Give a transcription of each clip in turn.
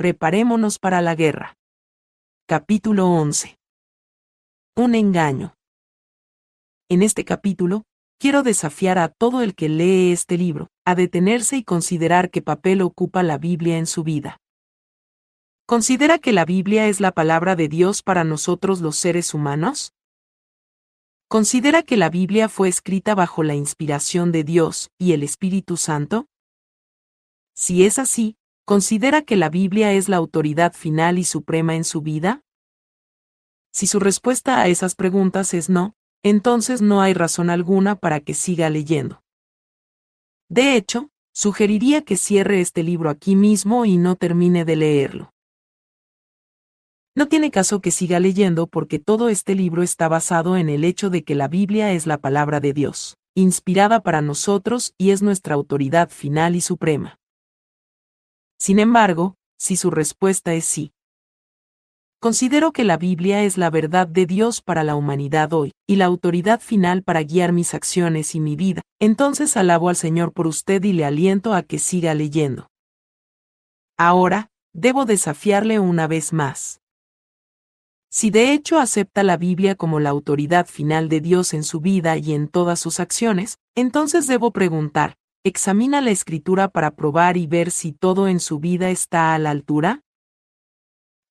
Preparémonos para la guerra. Capítulo 11. Un engaño. En este capítulo, quiero desafiar a todo el que lee este libro, a detenerse y considerar qué papel ocupa la Biblia en su vida. ¿Considera que la Biblia es la palabra de Dios para nosotros los seres humanos? ¿Considera que la Biblia fue escrita bajo la inspiración de Dios y el Espíritu Santo? Si es así, ¿considera que la Biblia es la autoridad final y suprema en su vida? Si su respuesta a esas preguntas es no, entonces no hay razón alguna para que siga leyendo. De hecho, sugeriría que cierre este libro aquí mismo y no termine de leerlo. No tiene caso que siga leyendo porque todo este libro está basado en el hecho de que la Biblia es la palabra de Dios, inspirada para nosotros y es nuestra autoridad final y suprema. Sin embargo, si su respuesta es sí, Considero que la Biblia es la verdad de Dios para la humanidad hoy, y la autoridad final para guiar mis acciones y mi vida. Entonces alabo al Señor por usted y le aliento a que siga leyendo. Ahora, debo desafiarle una vez más. Si de hecho acepta la Biblia como la autoridad final de Dios en su vida y en todas sus acciones, entonces debo preguntar, ¿examina la escritura para probar y ver si todo en su vida está a la altura?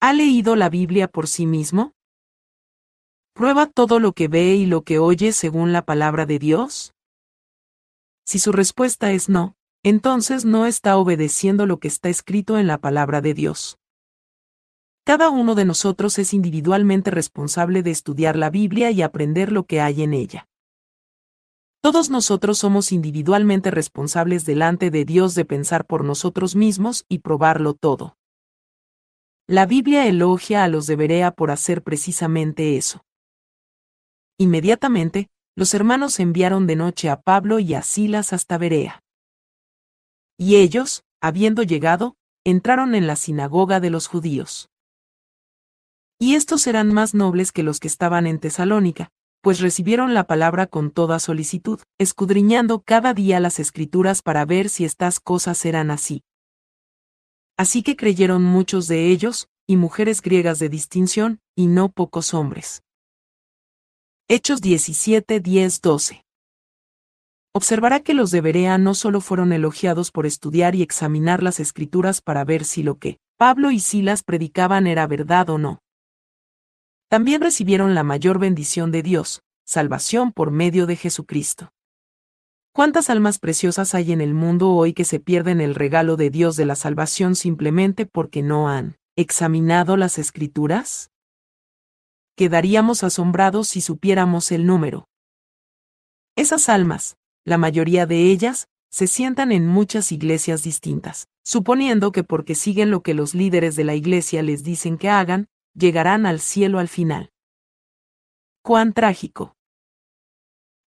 ¿Ha leído la Biblia por sí mismo? ¿Prueba todo lo que ve y lo que oye según la palabra de Dios? Si su respuesta es no, entonces no está obedeciendo lo que está escrito en la palabra de Dios. Cada uno de nosotros es individualmente responsable de estudiar la Biblia y aprender lo que hay en ella. Todos nosotros somos individualmente responsables delante de Dios de pensar por nosotros mismos y probarlo todo. La Biblia elogia a los de Berea por hacer precisamente eso. Inmediatamente, los hermanos enviaron de noche a Pablo y a Silas hasta Berea. Y ellos, habiendo llegado, entraron en la sinagoga de los judíos. Y estos eran más nobles que los que estaban en Tesalónica, pues recibieron la palabra con toda solicitud, escudriñando cada día las escrituras para ver si estas cosas eran así. Así que creyeron muchos de ellos, y mujeres griegas de distinción, y no pocos hombres. Hechos 17, 10, 12. Observará que los de Berea no solo fueron elogiados por estudiar y examinar las escrituras para ver si lo que Pablo y Silas predicaban era verdad o no, también recibieron la mayor bendición de Dios, salvación por medio de Jesucristo. ¿Cuántas almas preciosas hay en el mundo hoy que se pierden el regalo de Dios de la salvación simplemente porque no han examinado las escrituras? Quedaríamos asombrados si supiéramos el número. Esas almas, la mayoría de ellas, se sientan en muchas iglesias distintas, suponiendo que porque siguen lo que los líderes de la iglesia les dicen que hagan, llegarán al cielo al final. Cuán trágico.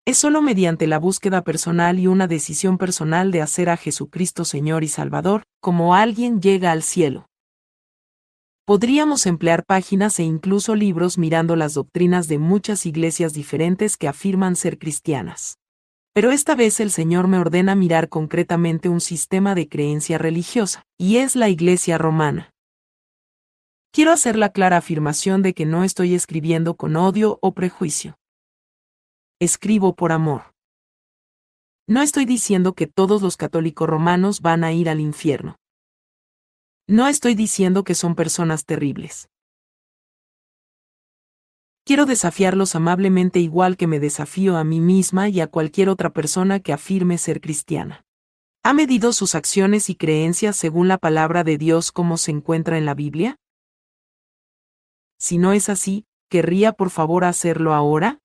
Es solo mediante la búsqueda personal y una decisión personal de hacer a Jesucristo Señor y Salvador, como alguien llega al cielo. Podríamos emplear páginas e incluso libros mirando las doctrinas de muchas iglesias diferentes que afirman ser cristianas. Pero esta vez el Señor me ordena mirar concretamente un sistema de creencia religiosa, y es la Iglesia romana. Quiero hacer la clara afirmación de que no estoy escribiendo con odio o prejuicio. Escribo por amor. No estoy diciendo que todos los católicos romanos van a ir al infierno. No estoy diciendo que son personas terribles. Quiero desafiarlos amablemente igual que me desafío a mí misma y a cualquier otra persona que afirme ser cristiana. ¿Ha medido sus acciones y creencias según la palabra de Dios como se encuentra en la Biblia? Si no es así, ¿querría por favor hacerlo ahora?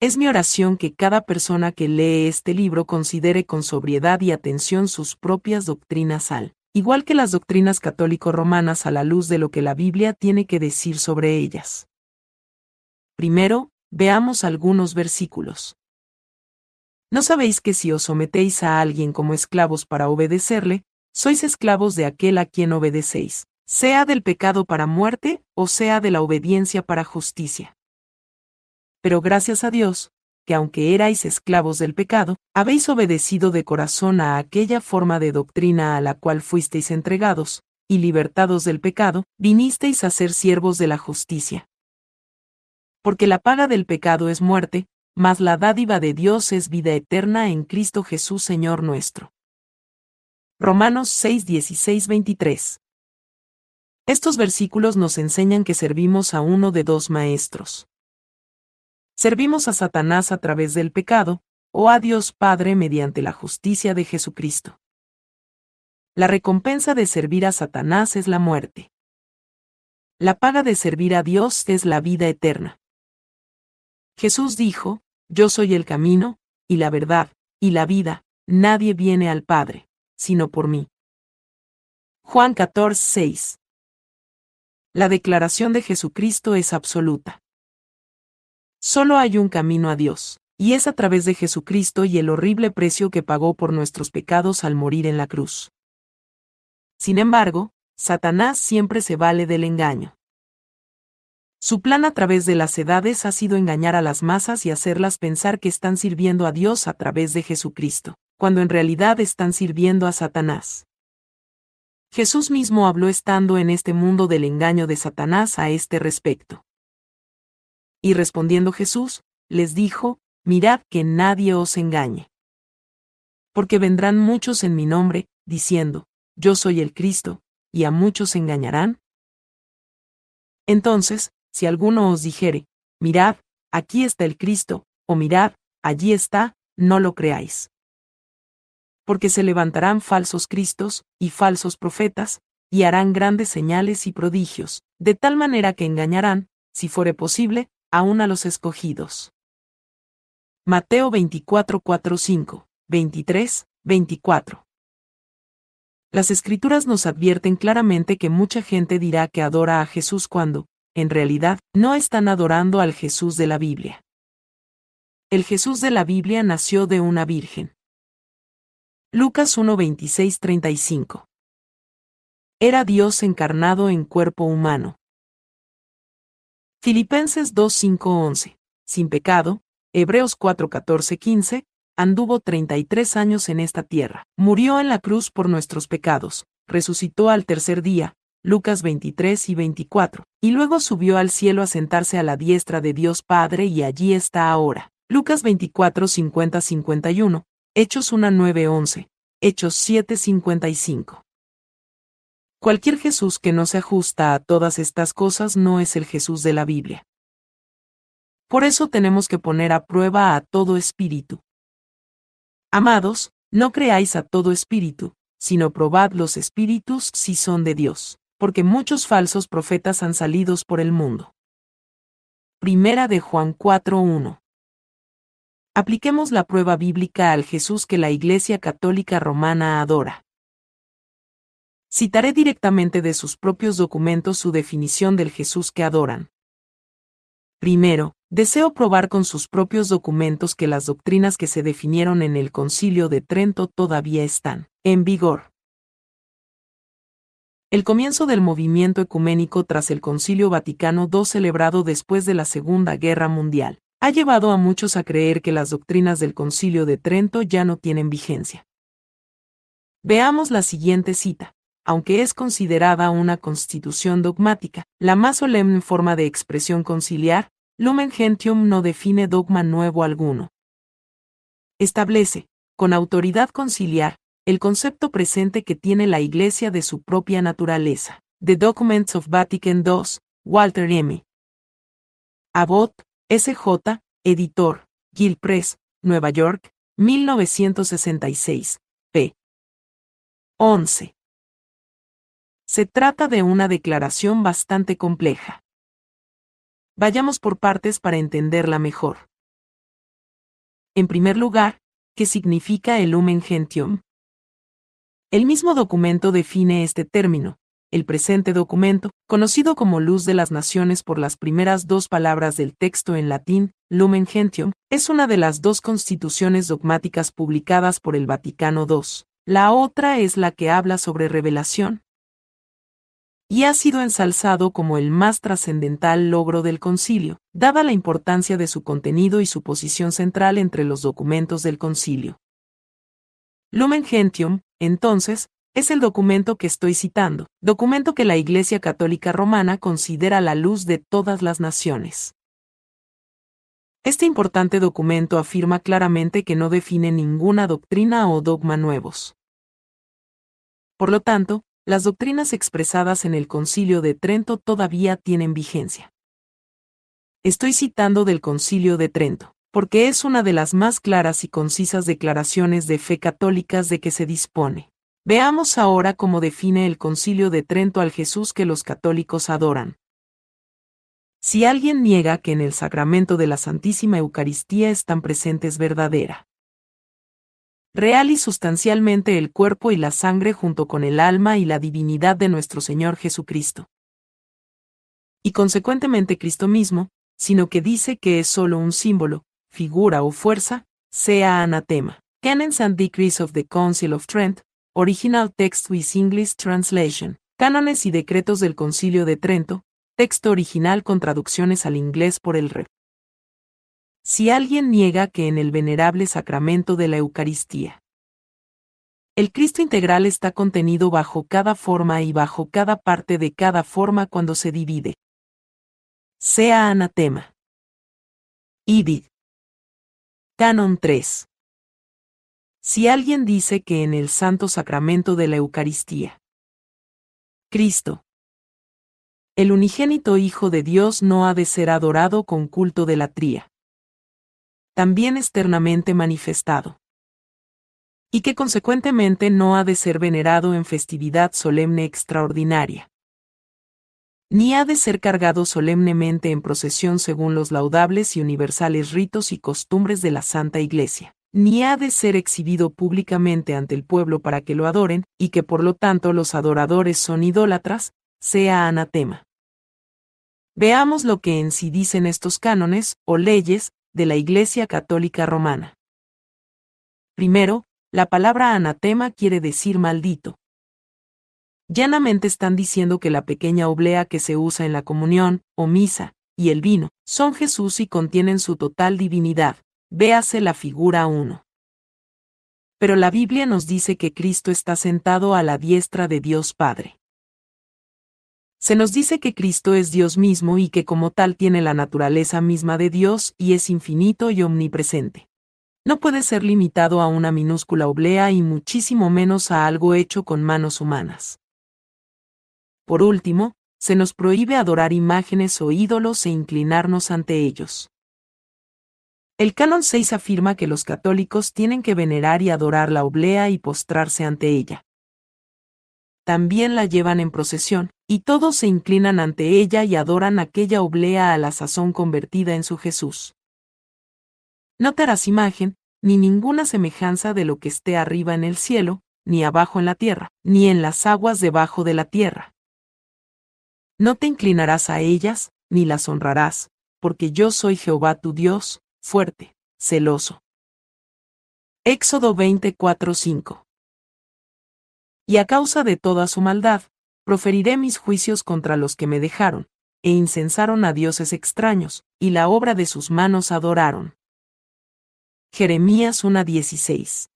Es mi oración que cada persona que lee este libro considere con sobriedad y atención sus propias doctrinas al, igual que las doctrinas católico-romanas a la luz de lo que la Biblia tiene que decir sobre ellas. Primero, veamos algunos versículos. ¿No sabéis que si os sometéis a alguien como esclavos para obedecerle, sois esclavos de aquel a quien obedecéis, sea del pecado para muerte o sea de la obediencia para justicia. Pero gracias a Dios, que aunque erais esclavos del pecado, habéis obedecido de corazón a aquella forma de doctrina a la cual fuisteis entregados, y libertados del pecado, vinisteis a ser siervos de la justicia. Porque la paga del pecado es muerte, mas la dádiva de Dios es vida eterna en Cristo Jesús Señor nuestro. Romanos 6, 16, 23. Estos versículos nos enseñan que servimos a uno de dos maestros. Servimos a Satanás a través del pecado, o a Dios Padre mediante la justicia de Jesucristo. La recompensa de servir a Satanás es la muerte. La paga de servir a Dios es la vida eterna. Jesús dijo, Yo soy el camino, y la verdad, y la vida, nadie viene al Padre, sino por mí. Juan 14, 6. La declaración de Jesucristo es absoluta. Solo hay un camino a Dios, y es a través de Jesucristo y el horrible precio que pagó por nuestros pecados al morir en la cruz. Sin embargo, Satanás siempre se vale del engaño. Su plan a través de las edades ha sido engañar a las masas y hacerlas pensar que están sirviendo a Dios a través de Jesucristo, cuando en realidad están sirviendo a Satanás. Jesús mismo habló estando en este mundo del engaño de Satanás a este respecto. Y respondiendo Jesús, les dijo, Mirad que nadie os engañe. Porque vendrán muchos en mi nombre, diciendo, Yo soy el Cristo, y a muchos engañarán. Entonces, si alguno os dijere, Mirad, aquí está el Cristo, o mirad, allí está, no lo creáis. Porque se levantarán falsos Cristos, y falsos profetas, y harán grandes señales y prodigios, de tal manera que engañarán, si fuere posible, aún a los escogidos. Mateo 24, 4, 5, 23, 24. Las escrituras nos advierten claramente que mucha gente dirá que adora a Jesús cuando, en realidad, no están adorando al Jesús de la Biblia. El Jesús de la Biblia nació de una virgen. Lucas 1, 26, 35. Era Dios encarnado en cuerpo humano. Filipenses 2.5.11. Sin pecado, Hebreos 4.14.15, anduvo 33 años en esta tierra, murió en la cruz por nuestros pecados, resucitó al tercer día, Lucas 23 y 24, y luego subió al cielo a sentarse a la diestra de Dios Padre y allí está ahora. Lucas 24 50-51, Hechos 1 9-11, Hechos 7 55. Cualquier Jesús que no se ajusta a todas estas cosas no es el Jesús de la Biblia. Por eso tenemos que poner a prueba a todo espíritu. Amados, no creáis a todo espíritu, sino probad los espíritus si son de Dios, porque muchos falsos profetas han salido por el mundo. Primera de Juan 4.1. Apliquemos la prueba bíblica al Jesús que la Iglesia Católica Romana adora. Citaré directamente de sus propios documentos su definición del Jesús que adoran. Primero, deseo probar con sus propios documentos que las doctrinas que se definieron en el Concilio de Trento todavía están en vigor. El comienzo del movimiento ecuménico tras el Concilio Vaticano II celebrado después de la Segunda Guerra Mundial ha llevado a muchos a creer que las doctrinas del Concilio de Trento ya no tienen vigencia. Veamos la siguiente cita aunque es considerada una constitución dogmática, la más solemne forma de expresión conciliar, Lumen Gentium no define dogma nuevo alguno. Establece, con autoridad conciliar, el concepto presente que tiene la Iglesia de su propia naturaleza. The Documents of Vatican II, Walter M. Abbott, S.J., editor, Gill Press, Nueva York, 1966, p. 11. Se trata de una declaración bastante compleja. Vayamos por partes para entenderla mejor. En primer lugar, ¿qué significa el Lumen Gentium? El mismo documento define este término. El presente documento, conocido como Luz de las Naciones por las primeras dos palabras del texto en latín, Lumen Gentium, es una de las dos constituciones dogmáticas publicadas por el Vaticano II. La otra es la que habla sobre revelación, y ha sido ensalzado como el más trascendental logro del concilio, dada la importancia de su contenido y su posición central entre los documentos del concilio. Lumen Gentium, entonces, es el documento que estoy citando, documento que la Iglesia Católica Romana considera la luz de todas las naciones. Este importante documento afirma claramente que no define ninguna doctrina o dogma nuevos. Por lo tanto, las doctrinas expresadas en el Concilio de Trento todavía tienen vigencia. Estoy citando del Concilio de Trento, porque es una de las más claras y concisas declaraciones de fe católicas de que se dispone. Veamos ahora cómo define el Concilio de Trento al Jesús que los católicos adoran. Si alguien niega que en el sacramento de la Santísima Eucaristía están presentes verdadera, real y sustancialmente el cuerpo y la sangre junto con el alma y la divinidad de nuestro Señor Jesucristo. Y consecuentemente Cristo mismo, sino que dice que es solo un símbolo, figura o fuerza, sea anatema. Canons and Decrees of the Council of Trent, Original Text with English Translation. Cánones y decretos del Concilio de Trento, Texto original con traducciones al inglés por el Rev. Si alguien niega que en el venerable sacramento de la Eucaristía el Cristo integral está contenido bajo cada forma y bajo cada parte de cada forma cuando se divide. Sea anatema. Ibid. Canon 3. Si alguien dice que en el santo sacramento de la Eucaristía Cristo el unigénito Hijo de Dios no ha de ser adorado con culto de la tría. También externamente manifestado. Y que consecuentemente no ha de ser venerado en festividad solemne extraordinaria. Ni ha de ser cargado solemnemente en procesión según los laudables y universales ritos y costumbres de la Santa Iglesia ni ha de ser exhibido públicamente ante el pueblo para que lo adoren, y que por lo tanto los adoradores son idólatras, sea anatema. Veamos lo que en sí dicen estos cánones, o leyes, de la Iglesia Católica Romana. Primero, la palabra anatema quiere decir maldito. Llanamente están diciendo que la pequeña oblea que se usa en la comunión, o misa, y el vino, son Jesús y contienen su total divinidad. Véase la figura 1. Pero la Biblia nos dice que Cristo está sentado a la diestra de Dios Padre se nos dice que Cristo es Dios mismo y que como tal tiene la naturaleza misma de Dios y es infinito y omnipresente. No puede ser limitado a una minúscula oblea y muchísimo menos a algo hecho con manos humanas. Por último, se nos prohíbe adorar imágenes o ídolos e inclinarnos ante ellos. El canon 6 afirma que los católicos tienen que venerar y adorar la oblea y postrarse ante ella también la llevan en procesión, y todos se inclinan ante ella y adoran aquella oblea a la sazón convertida en su Jesús. No te harás imagen, ni ninguna semejanza de lo que esté arriba en el cielo, ni abajo en la tierra, ni en las aguas debajo de la tierra. No te inclinarás a ellas, ni las honrarás, porque yo soy Jehová tu Dios, fuerte, celoso. Éxodo 24:5 y a causa de toda su maldad, proferiré mis juicios contra los que me dejaron, e incensaron a dioses extraños, y la obra de sus manos adoraron. Jeremías 1.16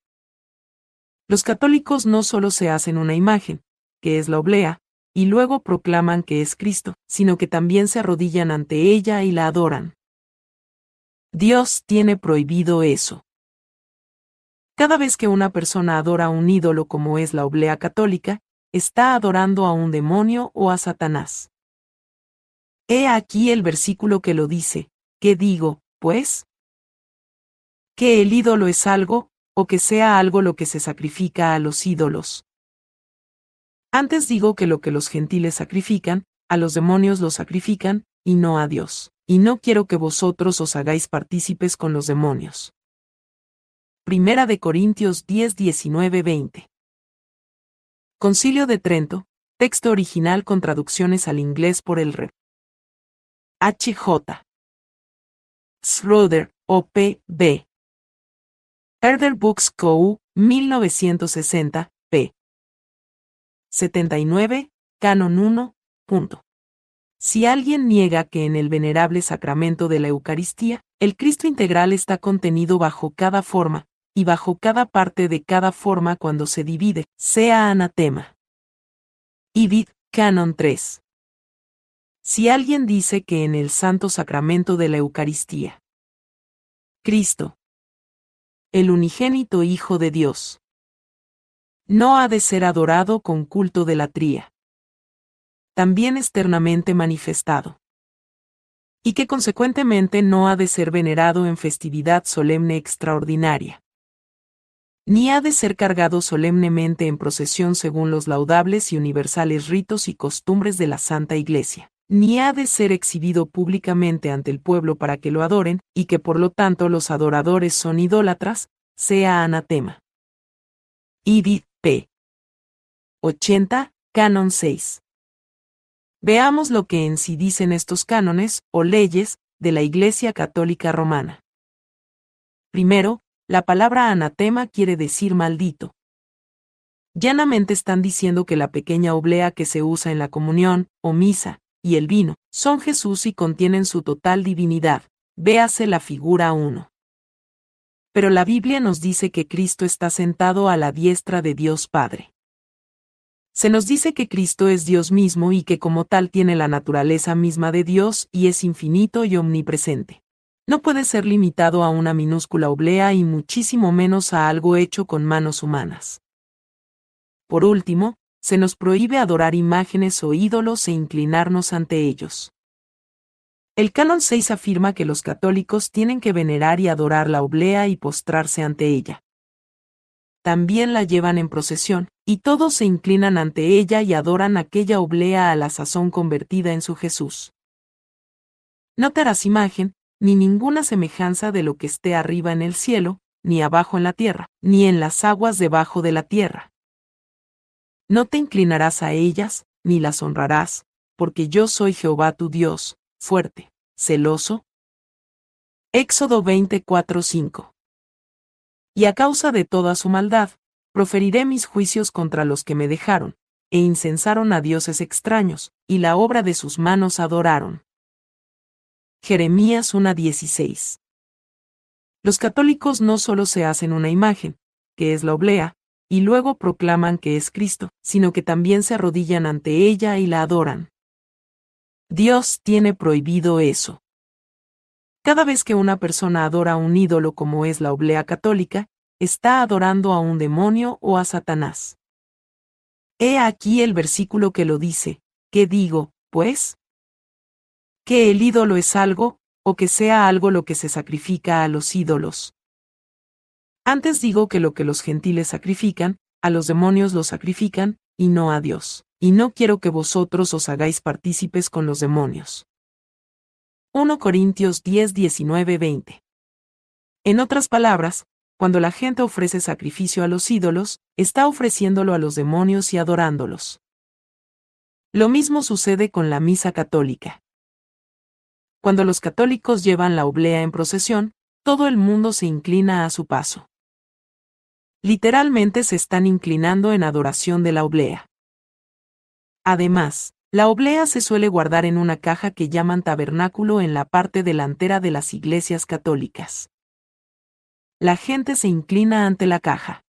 Los católicos no solo se hacen una imagen, que es la oblea, y luego proclaman que es Cristo, sino que también se arrodillan ante ella y la adoran. Dios tiene prohibido eso. Cada vez que una persona adora a un ídolo como es la oblea católica, está adorando a un demonio o a Satanás. He aquí el versículo que lo dice. ¿Qué digo, pues? Que el ídolo es algo, o que sea algo lo que se sacrifica a los ídolos. Antes digo que lo que los gentiles sacrifican, a los demonios lo sacrifican, y no a Dios. Y no quiero que vosotros os hagáis partícipes con los demonios. Primera de Corintios 10, 19, 20. Concilio de Trento, texto original con traducciones al inglés por el Rev. H. J. Schroeder, O.P. B. Herder Books Co., 1960, p. 79, Canon 1, punto. Si alguien niega que en el venerable sacramento de la Eucaristía, el Cristo integral está contenido bajo cada forma, y bajo cada parte de cada forma cuando se divide, sea anatema. Ibid, Canon 3. Si alguien dice que en el santo sacramento de la Eucaristía, Cristo, el unigénito Hijo de Dios, no ha de ser adorado con culto de la tría, también externamente manifestado, y que consecuentemente no ha de ser venerado en festividad solemne extraordinaria, ni ha de ser cargado solemnemente en procesión según los laudables y universales ritos y costumbres de la Santa Iglesia ni ha de ser exhibido públicamente ante el pueblo para que lo adoren, y que por lo tanto los adoradores son idólatras, sea anatema. Ibid p. 80, Canon 6. Veamos lo que en sí dicen estos cánones, o leyes, de la Iglesia Católica Romana. Primero, la palabra anatema quiere decir maldito. Llanamente están diciendo que la pequeña oblea que se usa en la comunión, o misa, y el vino, son Jesús y contienen su total divinidad. Véase la figura 1. Pero la Biblia nos dice que Cristo está sentado a la diestra de Dios Padre. Se nos dice que Cristo es Dios mismo y que como tal tiene la naturaleza misma de Dios y es infinito y omnipresente. No puede ser limitado a una minúscula oblea y muchísimo menos a algo hecho con manos humanas. Por último, se nos prohíbe adorar imágenes o ídolos e inclinarnos ante ellos. El canon 6 afirma que los católicos tienen que venerar y adorar la oblea y postrarse ante ella. También la llevan en procesión, y todos se inclinan ante ella y adoran aquella oblea a la sazón convertida en su Jesús. No te harás imagen, ni ninguna semejanza de lo que esté arriba en el cielo, ni abajo en la tierra, ni en las aguas debajo de la tierra. No te inclinarás a ellas, ni las honrarás, porque yo soy Jehová tu Dios, fuerte, celoso. Éxodo 24:5 Y a causa de toda su maldad, proferiré mis juicios contra los que me dejaron, e incensaron a dioses extraños, y la obra de sus manos adoraron. Jeremías 1:16 Los católicos no solo se hacen una imagen, que es la oblea, y luego proclaman que es Cristo, sino que también se arrodillan ante ella y la adoran. Dios tiene prohibido eso. Cada vez que una persona adora a un ídolo como es la oblea católica, está adorando a un demonio o a Satanás. He aquí el versículo que lo dice. ¿Qué digo, pues? Que el ídolo es algo, o que sea algo lo que se sacrifica a los ídolos. Antes digo que lo que los gentiles sacrifican, a los demonios lo sacrifican, y no a Dios. Y no quiero que vosotros os hagáis partícipes con los demonios. 1 Corintios 10, 19, 20. En otras palabras, cuando la gente ofrece sacrificio a los ídolos, está ofreciéndolo a los demonios y adorándolos. Lo mismo sucede con la misa católica. Cuando los católicos llevan la oblea en procesión, todo el mundo se inclina a su paso. Literalmente se están inclinando en adoración de la oblea. Además, la oblea se suele guardar en una caja que llaman tabernáculo en la parte delantera de las iglesias católicas. La gente se inclina ante la caja.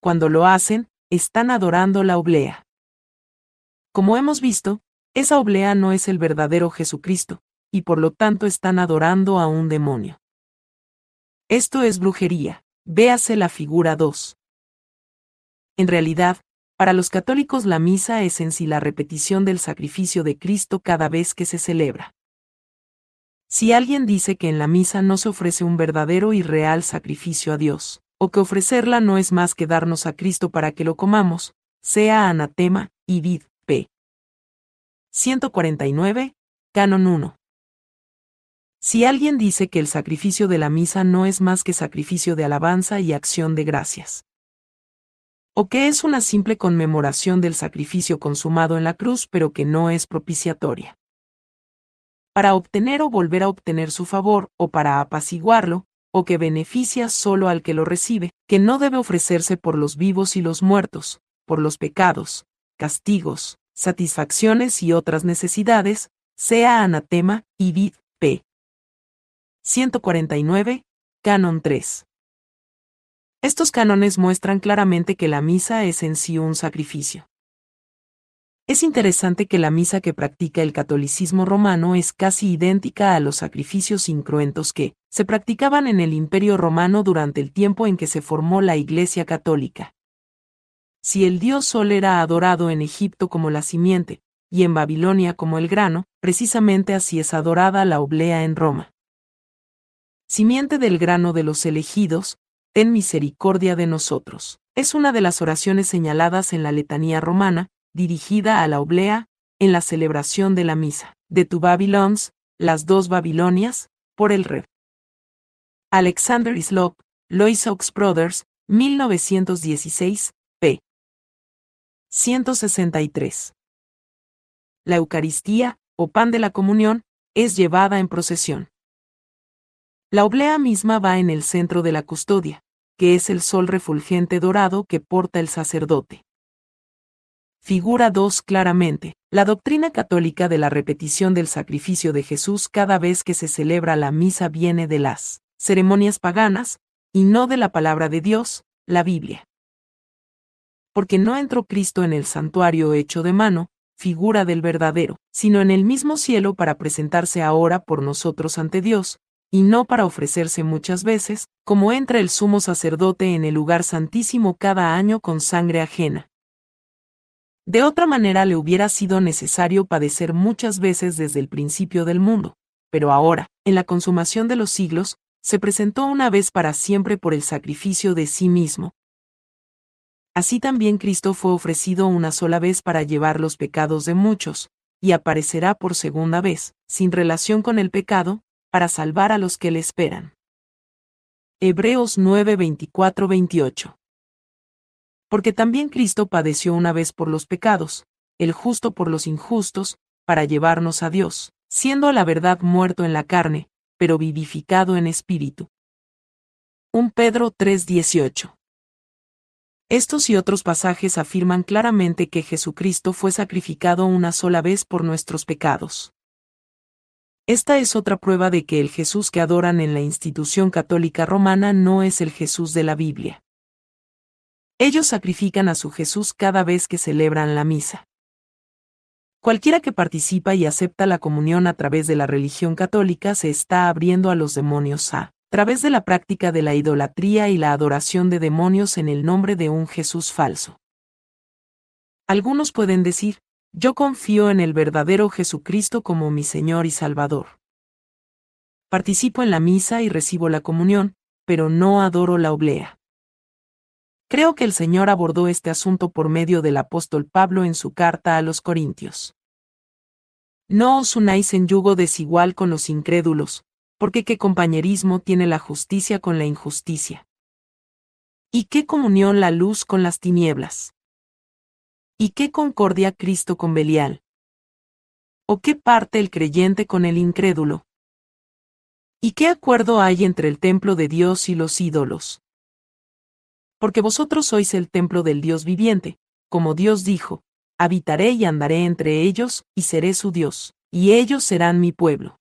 Cuando lo hacen, están adorando la oblea. Como hemos visto, esa oblea no es el verdadero Jesucristo, y por lo tanto están adorando a un demonio. Esto es brujería. Véase la figura 2. En realidad, para los católicos la misa es en sí la repetición del sacrificio de Cristo cada vez que se celebra. Si alguien dice que en la misa no se ofrece un verdadero y real sacrificio a Dios, o que ofrecerla no es más que darnos a Cristo para que lo comamos, sea anatema, y vid, p. 149, Canon 1. Si alguien dice que el sacrificio de la misa no es más que sacrificio de alabanza y acción de gracias, o que es una simple conmemoración del sacrificio consumado en la cruz pero que no es propiciatoria. Para obtener o volver a obtener su favor, o para apaciguarlo, o que beneficia solo al que lo recibe, que no debe ofrecerse por los vivos y los muertos, por los pecados, castigos, satisfacciones y otras necesidades, sea anatema y vid, p. 149, Canon 3. Estos cánones muestran claramente que la misa es en sí un sacrificio. Es interesante que la misa que practica el catolicismo romano es casi idéntica a los sacrificios incruentos que se practicaban en el Imperio romano durante el tiempo en que se formó la Iglesia católica. Si el dios Sol era adorado en Egipto como la simiente, y en Babilonia como el grano, precisamente así es adorada la oblea en Roma. Simiente del grano de los elegidos, ten misericordia de nosotros. Es una de las oraciones señaladas en la letanía romana, dirigida a la oblea, en la celebración de la misa, de tu Babilons, las dos Babilonias, por el Rev. Alexander Islop, Lois Oaks Brothers, 1916, p. 163. La Eucaristía, o pan de la comunión, es llevada en procesión. La oblea misma va en el centro de la custodia, que es el sol refulgente dorado que porta el sacerdote. Figura 2 claramente, la doctrina católica de la repetición del sacrificio de Jesús cada vez que se celebra la misa viene de las ceremonias paganas, y no de la palabra de Dios, la Biblia. Porque no entró Cristo en el santuario hecho de mano, figura del verdadero, sino en el mismo cielo para presentarse ahora por nosotros ante Dios, y no para ofrecerse muchas veces, como entra el sumo sacerdote en el lugar santísimo cada año con sangre ajena. De otra manera le hubiera sido necesario padecer muchas veces desde el principio del mundo, pero ahora, en la consumación de los siglos, se presentó una vez para siempre por el sacrificio de sí mismo. Así también Cristo fue ofrecido una sola vez para llevar los pecados de muchos, y aparecerá por segunda vez, sin relación con el pecado, para salvar a los que le esperan. Hebreos 9, 28 porque también Cristo padeció una vez por los pecados, el justo por los injustos, para llevarnos a Dios, siendo a la verdad muerto en la carne, pero vivificado en espíritu. 1 Pedro 3:18 Estos y otros pasajes afirman claramente que Jesucristo fue sacrificado una sola vez por nuestros pecados. Esta es otra prueba de que el Jesús que adoran en la institución católica romana no es el Jesús de la Biblia. Ellos sacrifican a su Jesús cada vez que celebran la misa. Cualquiera que participa y acepta la comunión a través de la religión católica se está abriendo a los demonios a través de la práctica de la idolatría y la adoración de demonios en el nombre de un Jesús falso. Algunos pueden decir, yo confío en el verdadero Jesucristo como mi Señor y Salvador. Participo en la misa y recibo la comunión, pero no adoro la oblea. Creo que el Señor abordó este asunto por medio del apóstol Pablo en su carta a los Corintios. No os unáis en yugo desigual con los incrédulos, porque qué compañerismo tiene la justicia con la injusticia. ¿Y qué comunión la luz con las tinieblas? ¿Y qué concordia Cristo con Belial? ¿O qué parte el creyente con el incrédulo? ¿Y qué acuerdo hay entre el templo de Dios y los ídolos? porque vosotros sois el templo del Dios viviente, como Dios dijo, habitaré y andaré entre ellos, y seré su Dios, y ellos serán mi pueblo.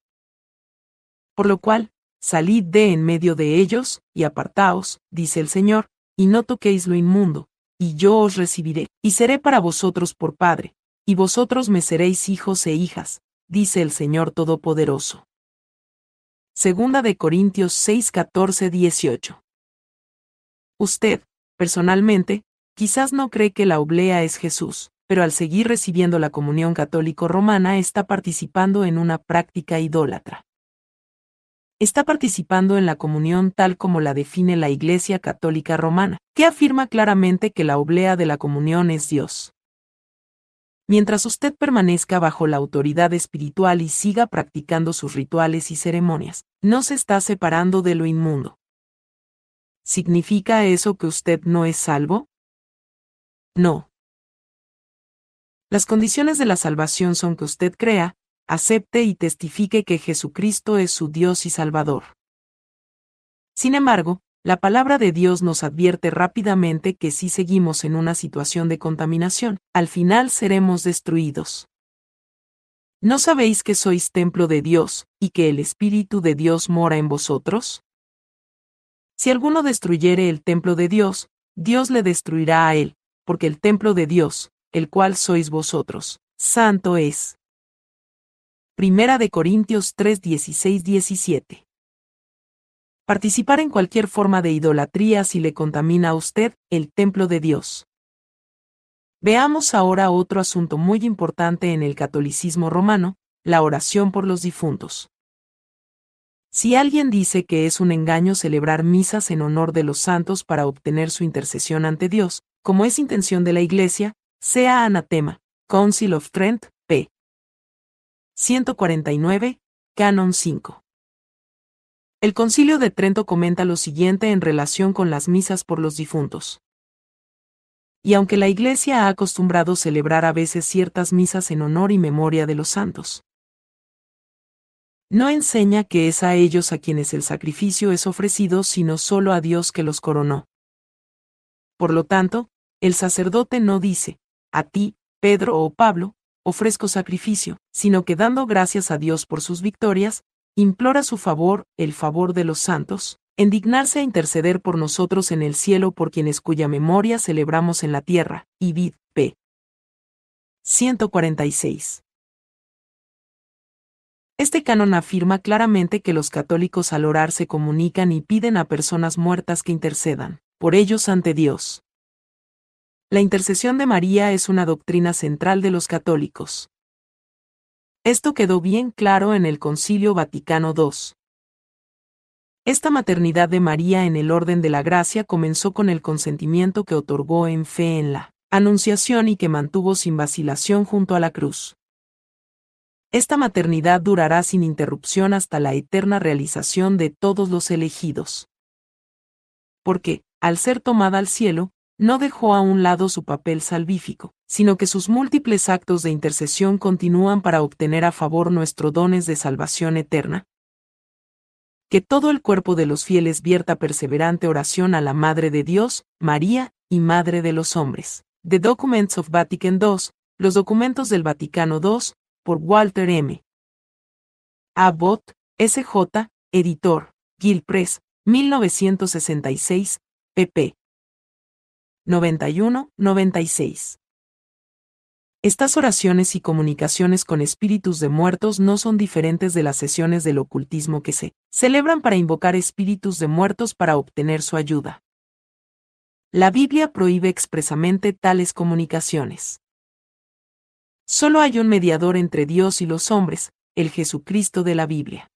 Por lo cual, salid de en medio de ellos, y apartaos, dice el Señor, y no toquéis lo inmundo, y yo os recibiré, y seré para vosotros por Padre, y vosotros me seréis hijos e hijas, dice el Señor Todopoderoso. Segunda de Corintios 6, 14, 18. Usted, Personalmente, quizás no cree que la oblea es Jesús, pero al seguir recibiendo la comunión católico romana está participando en una práctica idólatra. Está participando en la comunión tal como la define la Iglesia Católica Romana, que afirma claramente que la oblea de la comunión es Dios. Mientras usted permanezca bajo la autoridad espiritual y siga practicando sus rituales y ceremonias, no se está separando de lo inmundo. ¿Significa eso que usted no es salvo? No. Las condiciones de la salvación son que usted crea, acepte y testifique que Jesucristo es su Dios y Salvador. Sin embargo, la palabra de Dios nos advierte rápidamente que si seguimos en una situación de contaminación, al final seremos destruidos. ¿No sabéis que sois templo de Dios, y que el Espíritu de Dios mora en vosotros? Si alguno destruyere el templo de Dios, Dios le destruirá a él, porque el templo de Dios, el cual sois vosotros, santo es. Primera de Corintios 3, 16, 17. Participar en cualquier forma de idolatría si le contamina a usted el templo de Dios. Veamos ahora otro asunto muy importante en el catolicismo romano, la oración por los difuntos. Si alguien dice que es un engaño celebrar misas en honor de los santos para obtener su intercesión ante Dios, como es intención de la Iglesia, sea anatema. Council of Trent, p. 149, Canon 5. El Concilio de Trento comenta lo siguiente en relación con las misas por los difuntos. Y aunque la Iglesia ha acostumbrado celebrar a veces ciertas misas en honor y memoria de los santos, no enseña que es a ellos a quienes el sacrificio es ofrecido, sino solo a Dios que los coronó. Por lo tanto, el sacerdote no dice, a ti, Pedro o Pablo, ofrezco sacrificio, sino que dando gracias a Dios por sus victorias, implora su favor, el favor de los santos, en dignarse a interceder por nosotros en el cielo por quienes cuya memoria celebramos en la tierra, y vid, p. 146. Este canon afirma claramente que los católicos al orar se comunican y piden a personas muertas que intercedan por ellos ante Dios. La intercesión de María es una doctrina central de los católicos. Esto quedó bien claro en el Concilio Vaticano II. Esta maternidad de María en el orden de la gracia comenzó con el consentimiento que otorgó en fe en la Anunciación y que mantuvo sin vacilación junto a la cruz. Esta maternidad durará sin interrupción hasta la eterna realización de todos los elegidos. Porque, al ser tomada al cielo, no dejó a un lado su papel salvífico, sino que sus múltiples actos de intercesión continúan para obtener a favor nuestros dones de salvación eterna. Que todo el cuerpo de los fieles vierta perseverante oración a la Madre de Dios, María, y Madre de los hombres. The Documents of Vatican II, los documentos del Vaticano II, por Walter M. Abbott, S.J., editor, Gil Press, 1966, pp. 91-96. Estas oraciones y comunicaciones con espíritus de muertos no son diferentes de las sesiones del ocultismo que se celebran para invocar espíritus de muertos para obtener su ayuda. La Biblia prohíbe expresamente tales comunicaciones. Solo hay un mediador entre Dios y los hombres, el Jesucristo de la Biblia.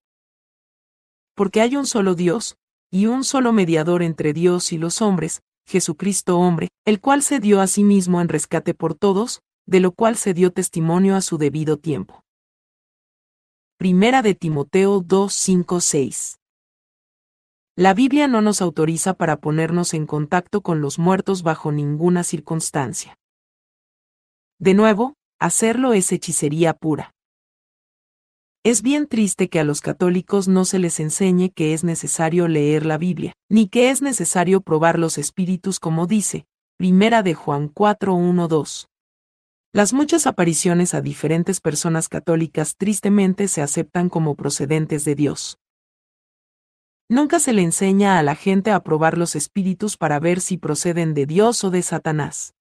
Porque hay un solo Dios, y un solo mediador entre Dios y los hombres, Jesucristo hombre, el cual se dio a sí mismo en rescate por todos, de lo cual se dio testimonio a su debido tiempo. Primera de Timoteo 2, 5, 6. La Biblia no nos autoriza para ponernos en contacto con los muertos bajo ninguna circunstancia. De nuevo, hacerlo es hechicería pura. Es bien triste que a los católicos no se les enseñe que es necesario leer la Biblia, ni que es necesario probar los espíritus como dice, Primera de Juan 4, 1, 2. Las muchas apariciones a diferentes personas católicas tristemente se aceptan como procedentes de Dios. Nunca se le enseña a la gente a probar los espíritus para ver si proceden de Dios o de Satanás.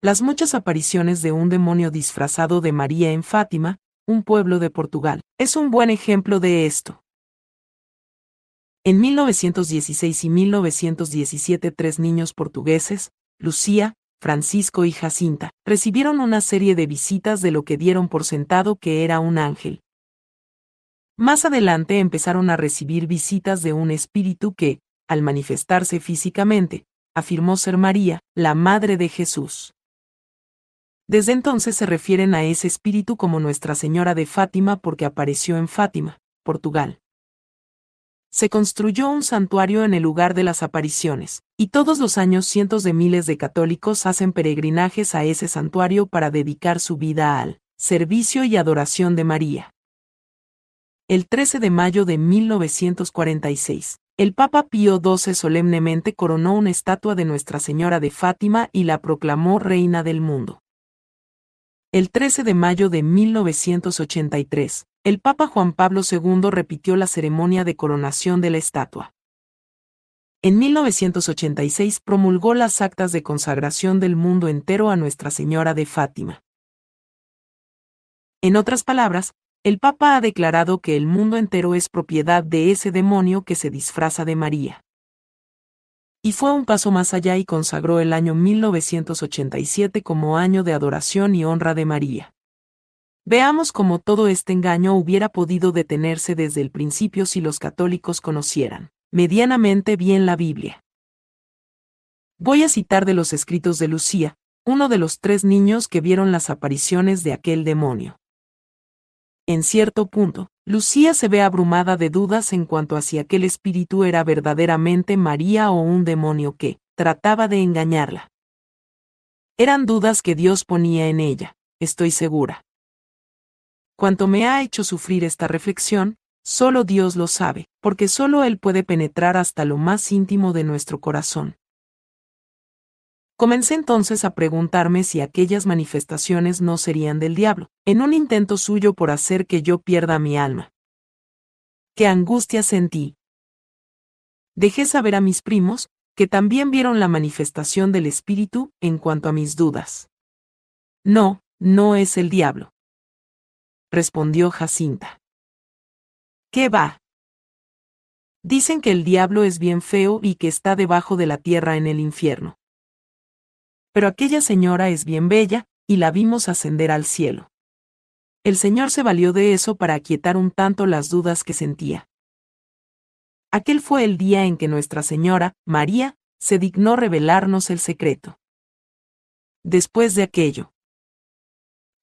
Las muchas apariciones de un demonio disfrazado de María en Fátima, un pueblo de Portugal, es un buen ejemplo de esto. En 1916 y 1917 tres niños portugueses, Lucía, Francisco y Jacinta, recibieron una serie de visitas de lo que dieron por sentado que era un ángel. Más adelante empezaron a recibir visitas de un espíritu que, al manifestarse físicamente, afirmó ser María, la Madre de Jesús. Desde entonces se refieren a ese espíritu como Nuestra Señora de Fátima porque apareció en Fátima, Portugal. Se construyó un santuario en el lugar de las apariciones, y todos los años cientos de miles de católicos hacen peregrinajes a ese santuario para dedicar su vida al servicio y adoración de María. El 13 de mayo de 1946, el Papa Pío XII solemnemente coronó una estatua de Nuestra Señora de Fátima y la proclamó Reina del Mundo. El 13 de mayo de 1983, el Papa Juan Pablo II repitió la ceremonia de coronación de la estatua. en 1986 promulgó las actas de consagración del mundo entero a Nuestra Señora de Fátima. En otras palabras, el Papa ha declarado que el mundo entero es propiedad de ese demonio que se disfraza de María. Y fue un paso más allá y consagró el año 1987 como año de adoración y honra de María. Veamos cómo todo este engaño hubiera podido detenerse desde el principio si los católicos conocieran medianamente bien la Biblia. Voy a citar de los escritos de Lucía, uno de los tres niños que vieron las apariciones de aquel demonio. En cierto punto, Lucía se ve abrumada de dudas en cuanto a si aquel espíritu era verdaderamente María o un demonio que trataba de engañarla. Eran dudas que Dios ponía en ella, estoy segura. Cuanto me ha hecho sufrir esta reflexión, solo Dios lo sabe, porque solo Él puede penetrar hasta lo más íntimo de nuestro corazón. Comencé entonces a preguntarme si aquellas manifestaciones no serían del diablo, en un intento suyo por hacer que yo pierda mi alma. ¡Qué angustia sentí! Dejé saber a mis primos, que también vieron la manifestación del Espíritu en cuanto a mis dudas. No, no es el diablo. Respondió Jacinta. ¿Qué va? Dicen que el diablo es bien feo y que está debajo de la tierra en el infierno pero aquella señora es bien bella, y la vimos ascender al cielo. El Señor se valió de eso para aquietar un tanto las dudas que sentía. Aquel fue el día en que Nuestra Señora, María, se dignó revelarnos el secreto. Después de aquello.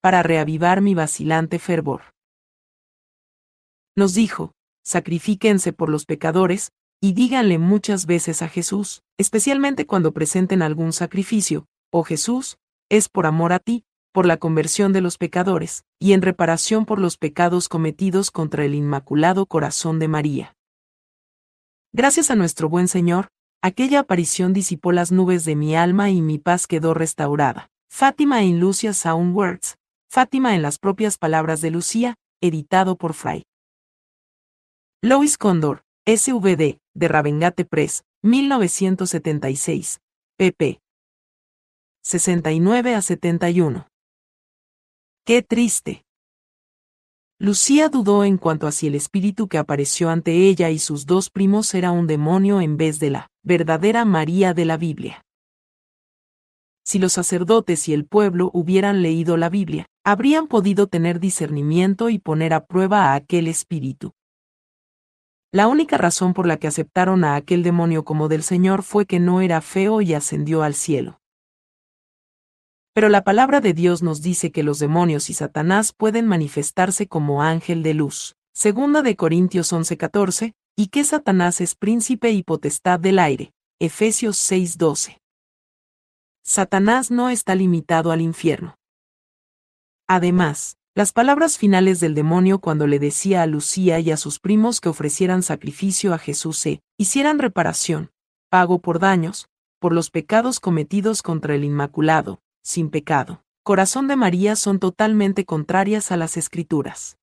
Para reavivar mi vacilante fervor. Nos dijo, sacrifíquense por los pecadores, y díganle muchas veces a Jesús, especialmente cuando presenten algún sacrificio, oh Jesús, es por amor a ti, por la conversión de los pecadores, y en reparación por los pecados cometidos contra el Inmaculado Corazón de María. Gracias a nuestro buen Señor, aquella aparición disipó las nubes de mi alma y mi paz quedó restaurada. Fátima en Lucia Sound Words, Fátima en las propias palabras de Lucía, editado por Fray. Lois Condor, SVD, de Ravengate Press, 1976, pp. 69 a 71. Qué triste. Lucía dudó en cuanto a si el espíritu que apareció ante ella y sus dos primos era un demonio en vez de la verdadera María de la Biblia. Si los sacerdotes y el pueblo hubieran leído la Biblia, habrían podido tener discernimiento y poner a prueba a aquel espíritu. La única razón por la que aceptaron a aquel demonio como del Señor fue que no era feo y ascendió al cielo. Pero la palabra de Dios nos dice que los demonios y Satanás pueden manifestarse como ángel de luz. Segunda de Corintios 11:14, y que Satanás es príncipe y potestad del aire. Efesios 6:12. Satanás no está limitado al infierno. Además, las palabras finales del demonio cuando le decía a Lucía y a sus primos que ofrecieran sacrificio a Jesús e hicieran reparación, pago por daños, por los pecados cometidos contra el Inmaculado, sin pecado, corazón de María son totalmente contrarias a las escrituras.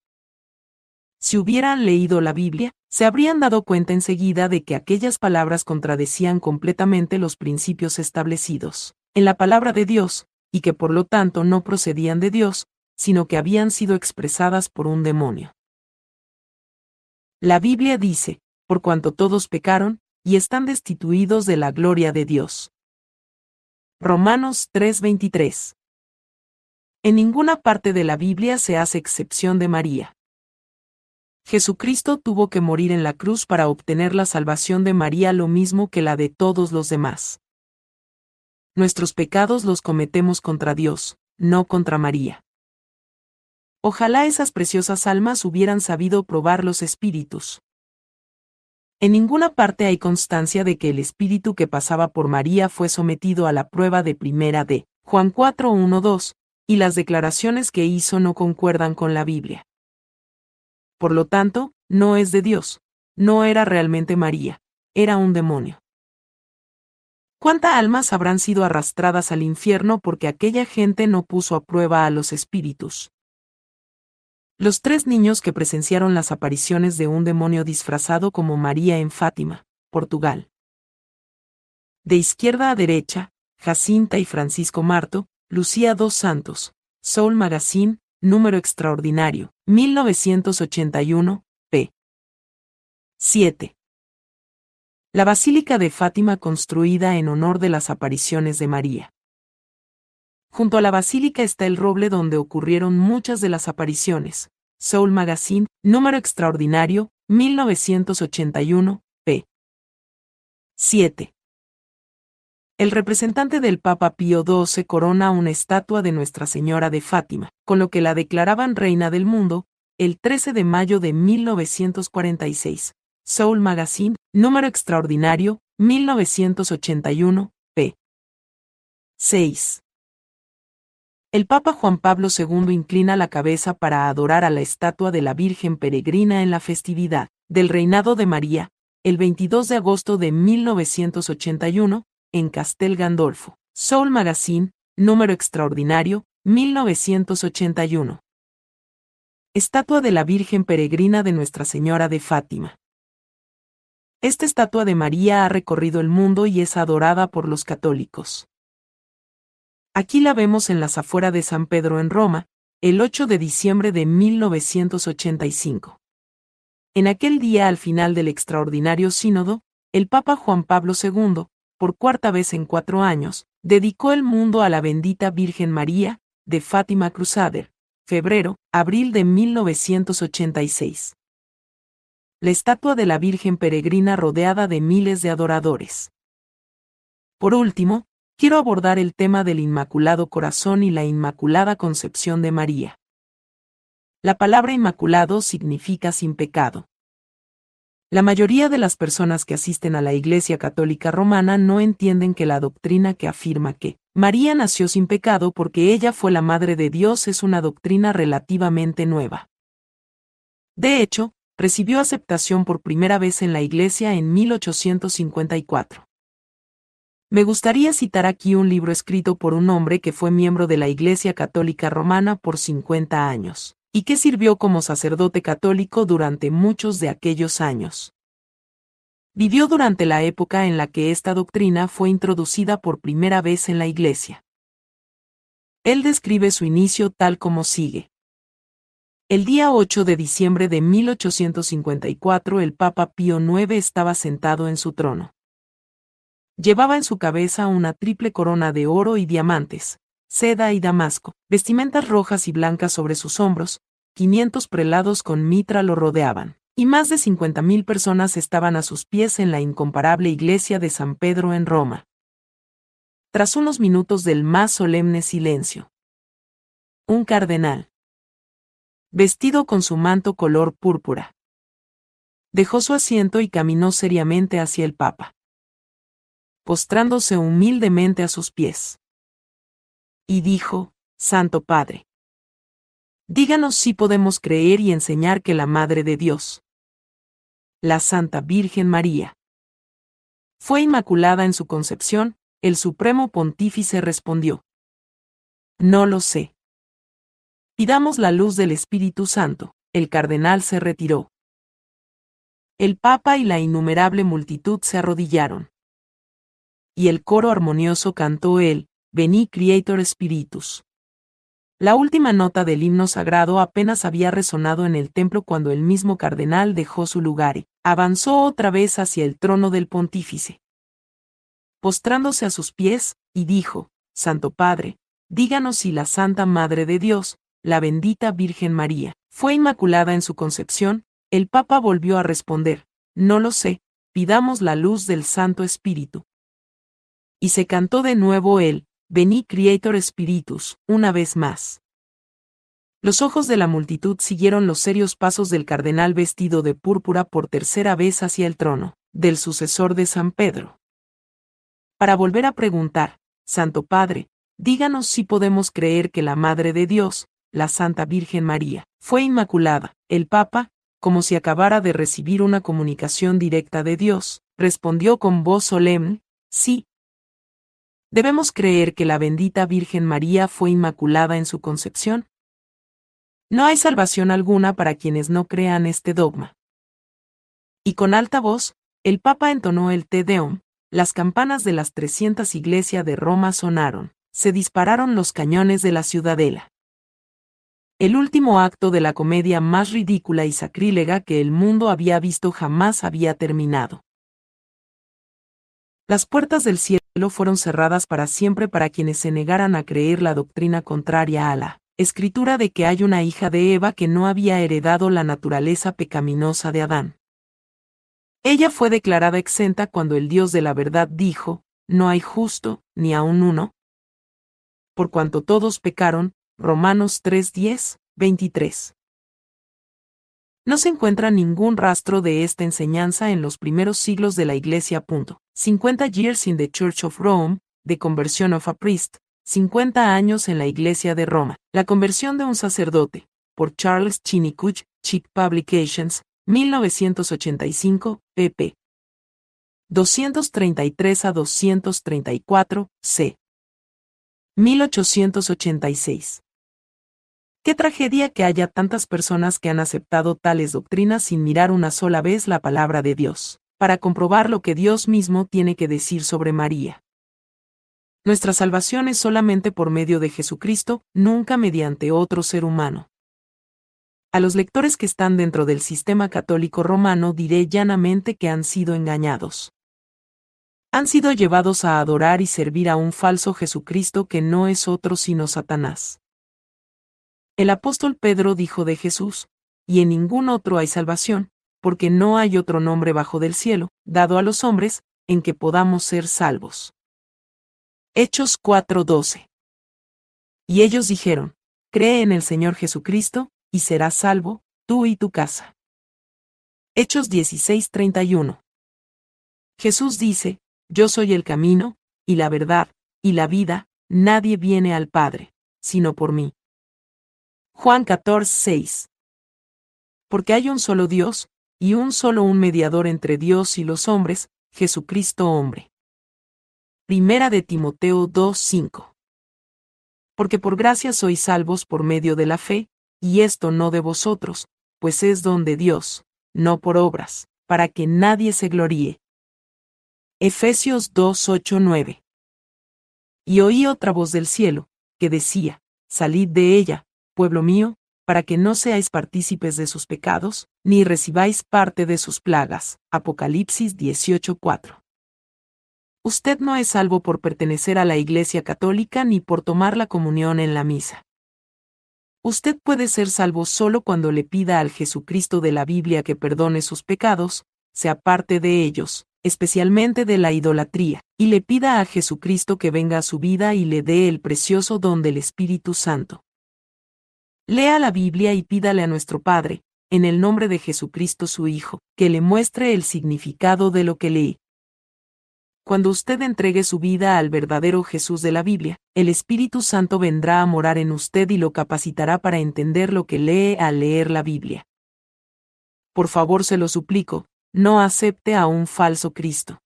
Si hubieran leído la Biblia, se habrían dado cuenta enseguida de que aquellas palabras contradecían completamente los principios establecidos en la palabra de Dios, y que por lo tanto no procedían de Dios, sino que habían sido expresadas por un demonio. La Biblia dice, por cuanto todos pecaron, y están destituidos de la gloria de Dios. Romanos 3:23. En ninguna parte de la Biblia se hace excepción de María. Jesucristo tuvo que morir en la cruz para obtener la salvación de María lo mismo que la de todos los demás. Nuestros pecados los cometemos contra Dios, no contra María. Ojalá esas preciosas almas hubieran sabido probar los espíritus. En ninguna parte hay constancia de que el espíritu que pasaba por María fue sometido a la prueba de primera de Juan 4.1.2, y las declaraciones que hizo no concuerdan con la Biblia. Por lo tanto, no es de Dios, no era realmente María, era un demonio. ¿Cuántas almas habrán sido arrastradas al infierno porque aquella gente no puso a prueba a los espíritus? Los tres niños que presenciaron las apariciones de un demonio disfrazado como María en Fátima, Portugal. De izquierda a derecha, Jacinta y Francisco Marto, Lucía dos Santos, Soul Magazine, número extraordinario, 1981, p. 7. La Basílica de Fátima construida en honor de las apariciones de María. Junto a la basílica está el roble donde ocurrieron muchas de las apariciones. Soul Magazine, número extraordinario, 1981, p. 7. El representante del Papa Pío XII corona una estatua de Nuestra Señora de Fátima, con lo que la declaraban reina del mundo, el 13 de mayo de 1946. Soul Magazine, número extraordinario, 1981, p. 6. El Papa Juan Pablo II inclina la cabeza para adorar a la estatua de la Virgen Peregrina en la festividad del reinado de María, el 22 de agosto de 1981, en Castel Gandolfo. Soul Magazine, número extraordinario, 1981. Estatua de la Virgen Peregrina de Nuestra Señora de Fátima. Esta estatua de María ha recorrido el mundo y es adorada por los católicos. Aquí la vemos en las afueras de San Pedro en Roma, el 8 de diciembre de 1985. En aquel día al final del extraordinario sínodo, el Papa Juan Pablo II, por cuarta vez en cuatro años, dedicó el mundo a la bendita Virgen María, de Fátima Cruzader, febrero, abril de 1986. La estatua de la Virgen Peregrina rodeada de miles de adoradores. Por último, quiero abordar el tema del Inmaculado Corazón y la Inmaculada Concepción de María. La palabra inmaculado significa sin pecado. La mayoría de las personas que asisten a la Iglesia Católica Romana no entienden que la doctrina que afirma que María nació sin pecado porque ella fue la Madre de Dios es una doctrina relativamente nueva. De hecho, recibió aceptación por primera vez en la Iglesia en 1854. Me gustaría citar aquí un libro escrito por un hombre que fue miembro de la Iglesia Católica Romana por 50 años, y que sirvió como sacerdote católico durante muchos de aquellos años. Vivió durante la época en la que esta doctrina fue introducida por primera vez en la Iglesia. Él describe su inicio tal como sigue. El día 8 de diciembre de 1854 el Papa Pío IX estaba sentado en su trono. Llevaba en su cabeza una triple corona de oro y diamantes, seda y damasco, vestimentas rojas y blancas sobre sus hombros, 500 prelados con mitra lo rodeaban, y más de 50.000 personas estaban a sus pies en la incomparable iglesia de San Pedro en Roma. Tras unos minutos del más solemne silencio, un cardenal, vestido con su manto color púrpura, dejó su asiento y caminó seriamente hacia el Papa postrándose humildemente a sus pies. Y dijo, Santo Padre, díganos si podemos creer y enseñar que la Madre de Dios, la Santa Virgen María, fue inmaculada en su concepción, el Supremo Pontífice respondió. No lo sé. Pidamos la luz del Espíritu Santo, el cardenal se retiró. El Papa y la innumerable multitud se arrodillaron y el coro armonioso cantó el Veni Creator Spiritus. La última nota del himno sagrado apenas había resonado en el templo cuando el mismo cardenal dejó su lugar y avanzó otra vez hacia el trono del pontífice. Postrándose a sus pies, y dijo, Santo Padre, díganos si la Santa Madre de Dios, la bendita Virgen María, fue inmaculada en su concepción, el Papa volvió a responder, no lo sé, pidamos la luz del Santo Espíritu y se cantó de nuevo el Veni Creator Spiritus, una vez más. Los ojos de la multitud siguieron los serios pasos del cardenal vestido de púrpura por tercera vez hacia el trono, del sucesor de San Pedro. Para volver a preguntar, Santo Padre, díganos si podemos creer que la Madre de Dios, la Santa Virgen María, fue inmaculada. El Papa, como si acabara de recibir una comunicación directa de Dios, respondió con voz solemne, sí, ¿Debemos creer que la bendita Virgen María fue inmaculada en su concepción? No hay salvación alguna para quienes no crean este dogma. Y con alta voz, el Papa entonó el Te Deum, las campanas de las 300 iglesias de Roma sonaron, se dispararon los cañones de la ciudadela. El último acto de la comedia más ridícula y sacrílega que el mundo había visto jamás había terminado. Las puertas del cielo fueron cerradas para siempre para quienes se negaran a creer la doctrina contraria a la escritura de que hay una hija de Eva que no había heredado la naturaleza pecaminosa de Adán. Ella fue declarada exenta cuando el Dios de la verdad dijo, no hay justo, ni aun uno. Por cuanto todos pecaron, Romanos 3:10, 23. No se encuentra ningún rastro de esta enseñanza en los primeros siglos de la Iglesia. 50 Years in the Church of Rome, The Conversion of a Priest, 50 años en la Iglesia de Roma, la conversión de un sacerdote, por Charles Chinicuch, Chick Publications, 1985, pp. 233 a 234, c. 1886. Qué tragedia que haya tantas personas que han aceptado tales doctrinas sin mirar una sola vez la palabra de Dios, para comprobar lo que Dios mismo tiene que decir sobre María. Nuestra salvación es solamente por medio de Jesucristo, nunca mediante otro ser humano. A los lectores que están dentro del sistema católico romano diré llanamente que han sido engañados. Han sido llevados a adorar y servir a un falso Jesucristo que no es otro sino Satanás. El apóstol Pedro dijo de Jesús, y en ningún otro hay salvación, porque no hay otro nombre bajo del cielo, dado a los hombres, en que podamos ser salvos. Hechos 4:12. Y ellos dijeron, Cree en el Señor Jesucristo, y serás salvo, tú y tu casa. Hechos 16:31. Jesús dice, Yo soy el camino, y la verdad, y la vida, nadie viene al Padre, sino por mí. Juan 14, 6. Porque hay un solo Dios, y un solo un mediador entre Dios y los hombres, Jesucristo hombre. Primera de Timoteo 2, 5. Porque por gracia sois salvos por medio de la fe, y esto no de vosotros, pues es don de Dios, no por obras, para que nadie se gloríe. Efesios 2, 8, 9. Y oí otra voz del cielo, que decía, Salid de ella, pueblo mío, para que no seáis partícipes de sus pecados, ni recibáis parte de sus plagas. Apocalipsis 18:4. Usted no es salvo por pertenecer a la Iglesia Católica ni por tomar la comunión en la misa. Usted puede ser salvo solo cuando le pida al Jesucristo de la Biblia que perdone sus pecados, se aparte de ellos, especialmente de la idolatría, y le pida a Jesucristo que venga a su vida y le dé el precioso don del Espíritu Santo. Lea la Biblia y pídale a nuestro Padre, en el nombre de Jesucristo su Hijo, que le muestre el significado de lo que lee. Cuando usted entregue su vida al verdadero Jesús de la Biblia, el Espíritu Santo vendrá a morar en usted y lo capacitará para entender lo que lee al leer la Biblia. Por favor se lo suplico, no acepte a un falso Cristo.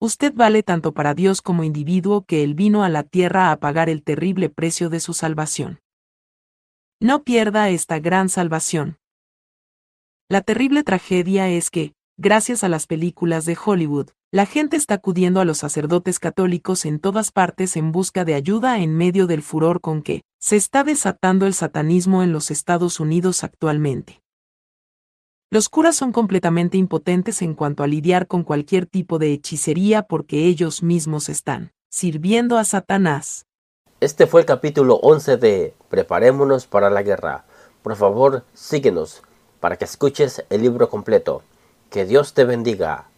Usted vale tanto para Dios como individuo que Él vino a la tierra a pagar el terrible precio de su salvación. No pierda esta gran salvación. La terrible tragedia es que, gracias a las películas de Hollywood, la gente está acudiendo a los sacerdotes católicos en todas partes en busca de ayuda en medio del furor con que se está desatando el satanismo en los Estados Unidos actualmente. Los curas son completamente impotentes en cuanto a lidiar con cualquier tipo de hechicería porque ellos mismos están sirviendo a Satanás. Este fue el capítulo 11 de Preparémonos para la guerra. Por favor, síguenos para que escuches el libro completo. Que Dios te bendiga.